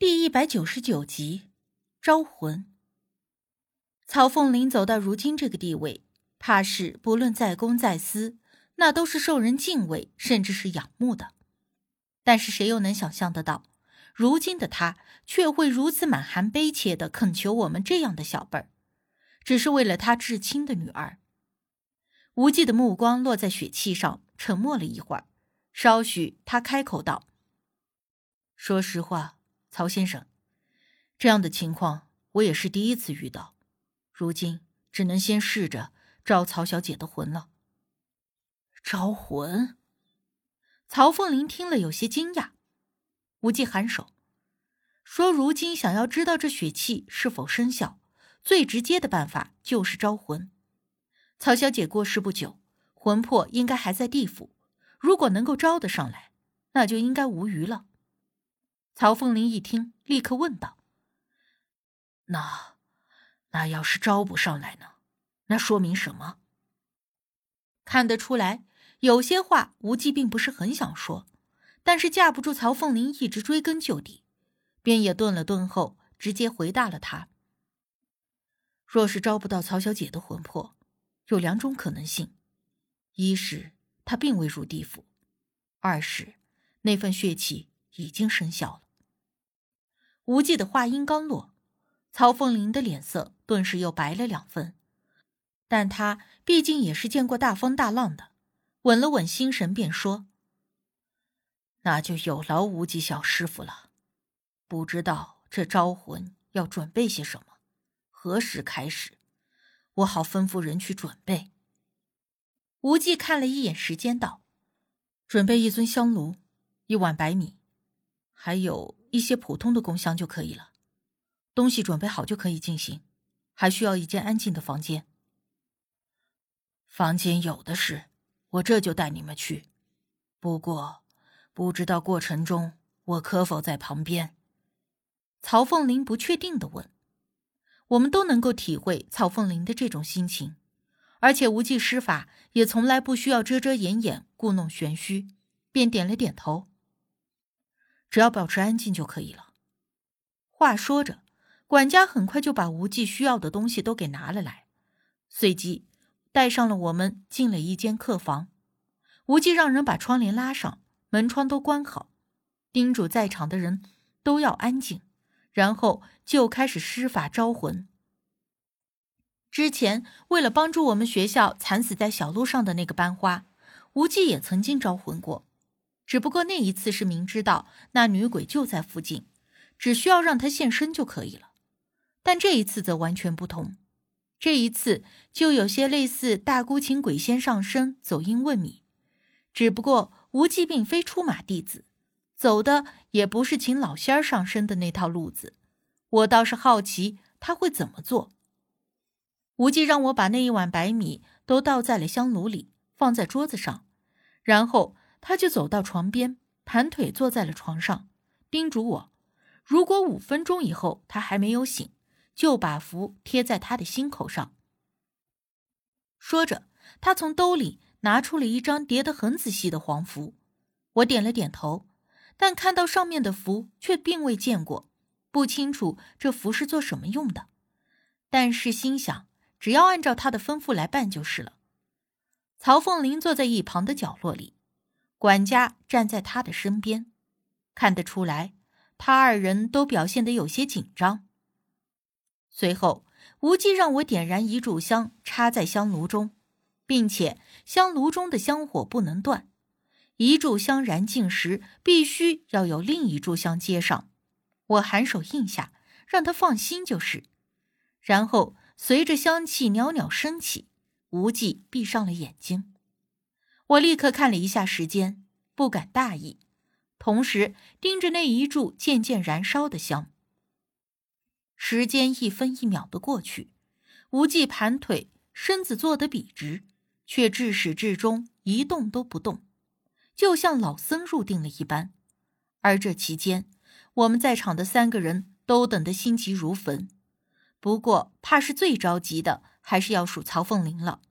第一百九十九集，招魂。曹凤林走到如今这个地位，怕是不论在公在私，那都是受人敬畏，甚至是仰慕的。但是谁又能想象得到，如今的他却会如此满含悲切的恳求我们这样的小辈儿，只是为了他至亲的女儿。无忌的目光落在血气上，沉默了一会儿，稍许，他开口道：“说实话。”曹先生，这样的情况我也是第一次遇到，如今只能先试着招曹小姐的魂了。招魂？曹凤林听了有些惊讶。无忌颔首，说：“如今想要知道这血气是否生效，最直接的办法就是招魂。曹小姐过世不久，魂魄应该还在地府，如果能够招得上来，那就应该无虞了。”曹凤林一听，立刻问道：“那，那要是招不上来呢？那说明什么？”看得出来，有些话无忌并不是很想说，但是架不住曹凤林一直追根究底，便也顿了顿后，直接回答了他：“若是招不到曹小姐的魂魄，有两种可能性：一是她并未入地府；二是那份血气已经生效了。”无忌的话音刚落，曹凤林的脸色顿时又白了两分。但他毕竟也是见过大风大浪的，稳了稳心神，便说：“那就有劳无忌小师傅了。不知道这招魂要准备些什么，何时开始，我好吩咐人去准备。”无忌看了一眼时间，道：“准备一尊香炉，一碗白米，还有。”一些普通的工箱就可以了，东西准备好就可以进行，还需要一间安静的房间。房间有的是，我这就带你们去。不过，不知道过程中我可否在旁边？曹凤林不确定的问。我们都能够体会曹凤林的这种心情，而且无忌施法也从来不需要遮遮掩掩、故弄玄虚，便点了点头。只要保持安静就可以了。话说着，管家很快就把无忌需要的东西都给拿了来，随即带上了我们进了一间客房。无忌让人把窗帘拉上，门窗都关好，叮嘱在场的人都要安静，然后就开始施法招魂。之前为了帮助我们学校惨死在小路上的那个班花，无忌也曾经招魂过。只不过那一次是明知道那女鬼就在附近，只需要让她现身就可以了。但这一次则完全不同，这一次就有些类似大姑请鬼仙上身走阴问米。只不过无忌并非出马弟子，走的也不是请老仙儿上身的那套路子。我倒是好奇他会怎么做。无忌让我把那一碗白米都倒在了香炉里，放在桌子上，然后。他就走到床边，盘腿坐在了床上，叮嘱我：如果五分钟以后他还没有醒，就把符贴在他的心口上。说着，他从兜里拿出了一张叠得很仔细的黄符。我点了点头，但看到上面的符却并未见过，不清楚这符是做什么用的。但是心想，只要按照他的吩咐来办就是了。曹凤林坐在一旁的角落里。管家站在他的身边，看得出来，他二人都表现得有些紧张。随后，无忌让我点燃一炷香，插在香炉中，并且香炉中的香火不能断，一炷香燃尽时，必须要有另一炷香接上。我颔首应下，让他放心就是。然后，随着香气袅袅升起，无忌闭上了眼睛。我立刻看了一下时间，不敢大意，同时盯着那一柱渐渐燃烧的香。时间一分一秒的过去，无忌盘腿，身子坐得笔直，却至始至终一动都不动，就像老僧入定了一般。而这期间，我们在场的三个人都等得心急如焚。不过，怕是最着急的，还是要数曹凤玲了。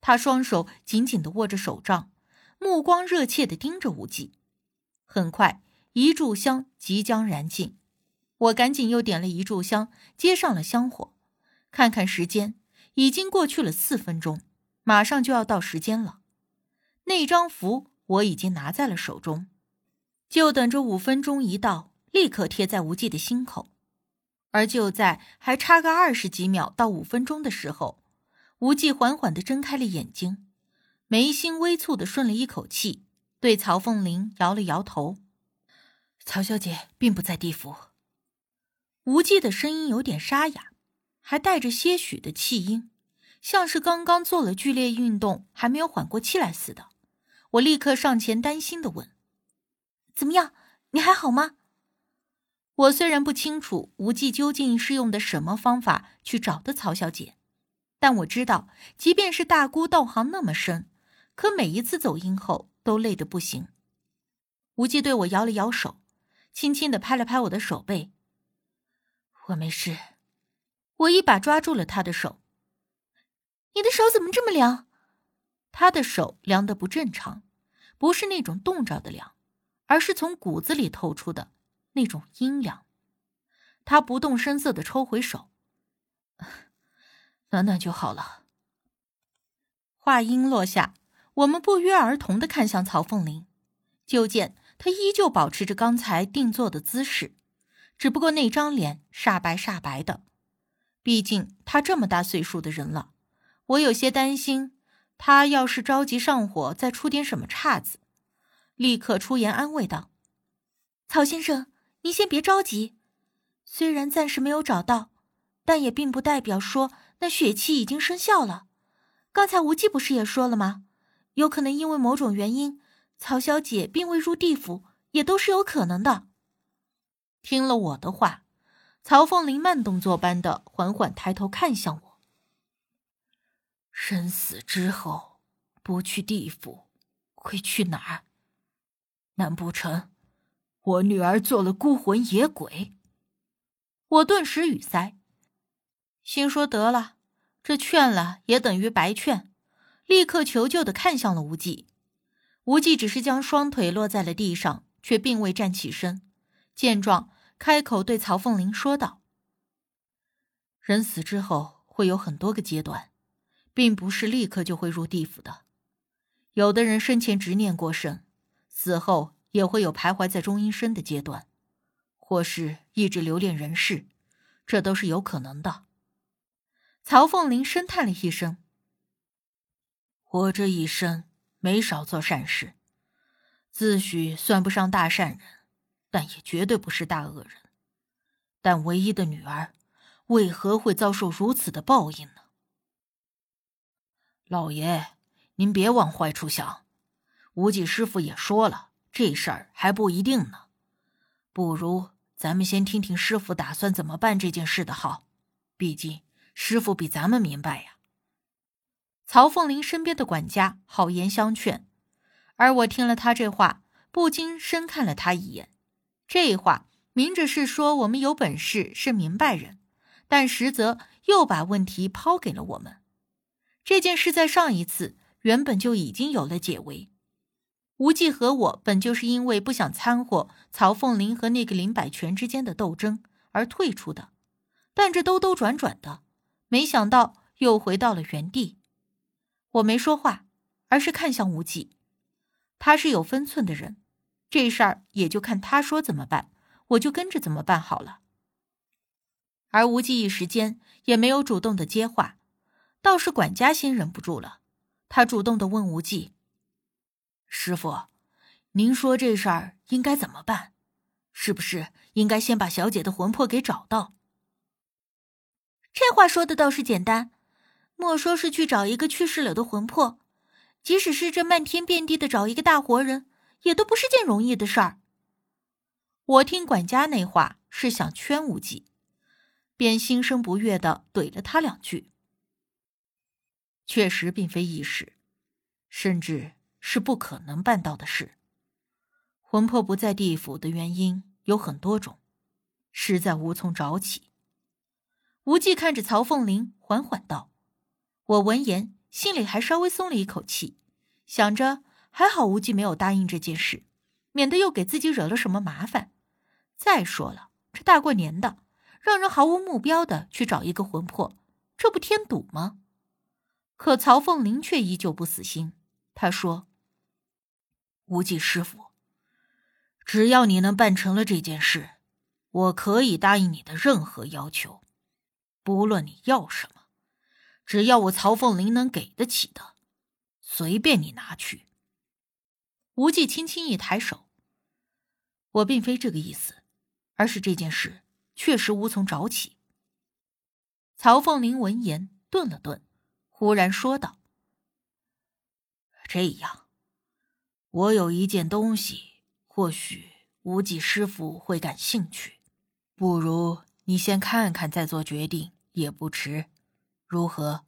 他双手紧紧的握着手杖，目光热切的盯着无忌。很快，一炷香即将燃尽，我赶紧又点了一炷香，接上了香火。看看时间，已经过去了四分钟，马上就要到时间了。那张符我已经拿在了手中，就等着五分钟一到，立刻贴在无忌的心口。而就在还差个二十几秒到五分钟的时候，无忌缓缓的睁开了眼睛，眉心微蹙的顺了一口气，对曹凤玲摇了摇头：“曹小姐并不在地府。”无忌的声音有点沙哑，还带着些许的气音，像是刚刚做了剧烈运动还没有缓过气来似的。我立刻上前担心的问：“怎么样？你还好吗？”我虽然不清楚无忌究竟是用的什么方法去找的曹小姐，但我知道，即便是大姑道行那么深，可每一次走阴后都累得不行。无忌对我摇了摇手，轻轻的拍了拍我的手背。我没事。我一把抓住了他的手。你的手怎么这么凉？他的手凉得不正常，不是那种冻着的凉，而是从骨子里透出的。那种阴凉，他不动声色的抽回手，暖暖就好了。话音落下，我们不约而同的看向曹凤玲，就见她依旧保持着刚才定坐的姿势，只不过那张脸煞白煞白的。毕竟她这么大岁数的人了，我有些担心她要是着急上火，再出点什么岔子，立刻出言安慰道：“曹先生。”您先别着急，虽然暂时没有找到，但也并不代表说那血气已经生效了。刚才无忌不是也说了吗？有可能因为某种原因，曹小姐并未入地府，也都是有可能的。听了我的话，曹凤玲慢动作般的缓缓抬头看向我。生死之后，不去地府，会去哪儿？难不成？我女儿做了孤魂野鬼，我顿时语塞，心说得了，这劝了也等于白劝，立刻求救的看向了无忌。无忌只是将双腿落在了地上，却并未站起身。见状，开口对曹凤玲说道：“人死之后会有很多个阶段，并不是立刻就会入地府的。有的人生前执念过深，死后。”也会有徘徊在中阴身的阶段，或是一直留恋人世，这都是有可能的。曹凤林深叹了一声：“我这一生没少做善事，自诩算不上大善人，但也绝对不是大恶人。但唯一的女儿，为何会遭受如此的报应呢？”老爷，您别往坏处想，无忌师傅也说了。这事儿还不一定呢，不如咱们先听听师傅打算怎么办这件事的好。毕竟师傅比咱们明白呀。曹凤玲身边的管家好言相劝，而我听了他这话，不禁深看了他一眼。这话明着是说我们有本事是明白人，但实则又把问题抛给了我们。这件事在上一次原本就已经有了解围。无忌和我本就是因为不想掺和曹凤玲和那个林百全之间的斗争而退出的，但这兜兜转转的，没想到又回到了原地。我没说话，而是看向无忌。他是有分寸的人，这事儿也就看他说怎么办，我就跟着怎么办好了。而无忌一时间也没有主动的接话，倒是管家先忍不住了，他主动的问无忌。师傅，您说这事儿应该怎么办？是不是应该先把小姐的魂魄给找到？这话说的倒是简单，莫说是去找一个去世了的魂魄，即使是这漫天遍地的找一个大活人，也都不是件容易的事儿。我听管家那话是想劝无忌，便心生不悦的怼了他两句。确实并非易事，甚至。是不可能办到的事。魂魄不在地府的原因有很多种，实在无从找起。无忌看着曹凤林，缓缓道：“我闻言，心里还稍微松了一口气，想着还好无忌没有答应这件事，免得又给自己惹了什么麻烦。再说了，这大过年的，让人毫无目标的去找一个魂魄，这不添堵吗？可曹凤林却依旧不死心。他说：“无忌师傅，只要你能办成了这件事，我可以答应你的任何要求，不论你要什么，只要我曹凤玲能给得起的，随便你拿去。”无忌轻轻一抬手：“我并非这个意思，而是这件事确实无从找起。”曹凤玲闻言顿了顿。忽然说道：“这样，我有一件东西，或许无忌师傅会感兴趣。不如你先看看，再做决定也不迟，如何？”